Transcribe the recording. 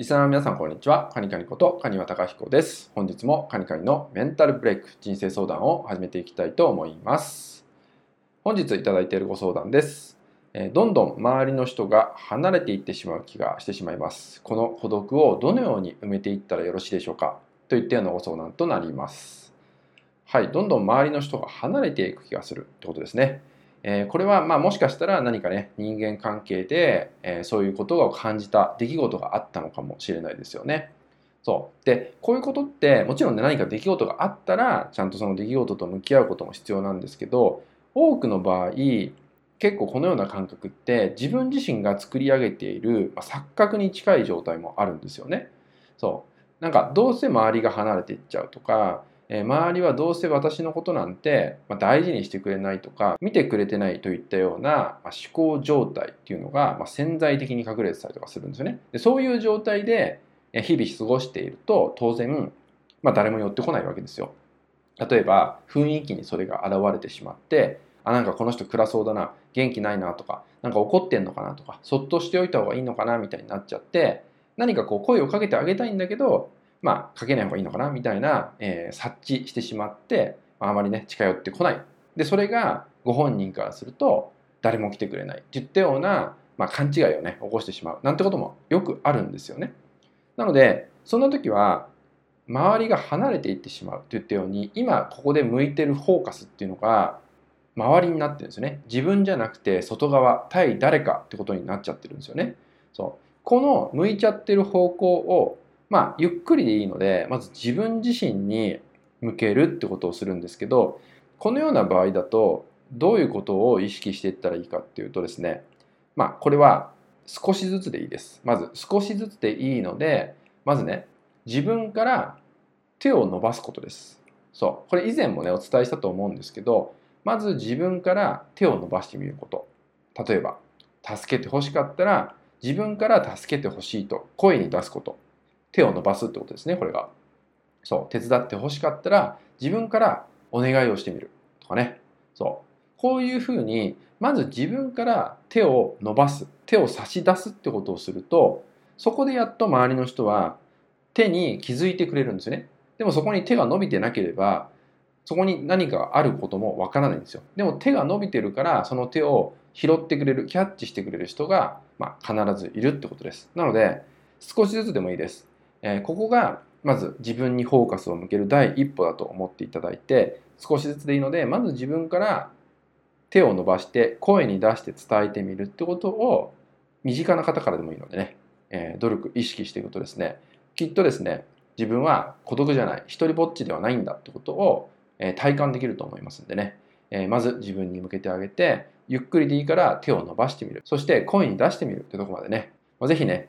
リスナーの皆さん、こんにちは。カニカニことカニワタカヒコです。本日もカニカニのメンタルブレイク人生相談を始めていきたいと思います。本日いただいているご相談です。えどんどん周りの人が離れていってしまう気がしてしまいます。この孤独をどのように埋めていったらよろしいでしょうか？といったようなご相談となります。はい、どんどん周りの人が離れていく気がするってことですね。えー、これはまあもしかしたら何かね人間関係で、えー、そういうことを感じた出来事があったのかもしれないですよね。そうでこういうことってもちろんね何か出来事があったらちゃんとその出来事と向き合うことも必要なんですけど多くの場合結構このような感覚って自分自身が作り上げている、まあ、錯覚に近い状態もあるんですよね。そうなんかどうせ周りが離れていっちゃうとかえ周りはどうせ私のことなんて、ま大事にしてくれないとか見てくれてないといったような、ま思考状態っていうのが、ま潜在的に隠れてたりとかするんですよね。でそういう状態で日々過ごしていると当然、まあ、誰も寄ってこないわけですよ。例えば雰囲気にそれが現れてしまってあなんかこの人暗そうだな元気ないなとかなんか怒ってんのかなとかそっとしておいた方がいいのかなみたいになっちゃって何かこう声をかけてあげたいんだけどまあ、かけない方がいいのかな？みたいな、えー、察知してしまって、まああまりね、近寄ってこない。で、それがご本人からすると、誰も来てくれないっていったような、まあ、勘違いをね、起こしてしまう。なんてこともよくあるんですよね。なので、そんな時は、周りが離れていってしまうと言ったように、今ここで向いてるフォーカスっていうのが、周りになってるんですよね。自分じゃなくて外側、対誰かってことになっちゃってるんですよね。そう。この向いちゃってる方向をまあ、ゆっくりでいいので、まず自分自身に向けるってことをするんですけど、このような場合だと、どういうことを意識していったらいいかっていうとですね、まあ、これは少しずつでいいです。まず少しずつでいいので、まずね、自分から手を伸ばすことです。そう。これ以前もね、お伝えしたと思うんですけど、まず自分から手を伸ばしてみること。例えば、助けてほしかったら、自分から助けてほしいと声に出すこと。手を伸ばすってことですね、これが。そう、手伝ってほしかったら、自分からお願いをしてみるとかね。そう。こういうふうに、まず自分から手を伸ばす、手を差し出すってことをすると、そこでやっと周りの人は手に気づいてくれるんですよね。でもそこに手が伸びてなければ、そこに何かあることもわからないんですよ。でも手が伸びてるから、その手を拾ってくれる、キャッチしてくれる人が、まあ、必ずいるってことです。なので、少しずつでもいいです。え、ここがまず自分にフォーカスを向ける第一歩だと思っていただいて少しずつでいいのでまず自分から手を伸ばして声に出して伝えてみるってことを身近な方からでもいいのでね、え、努力意識していくとですねきっとですね自分は孤独じゃない一人ぼっちではないんだってことを、え、体感できると思いますんでね、え、まず自分に向けてあげてゆっくりでいいから手を伸ばしてみる。そして声に出してみるってとこまでね。ぜひね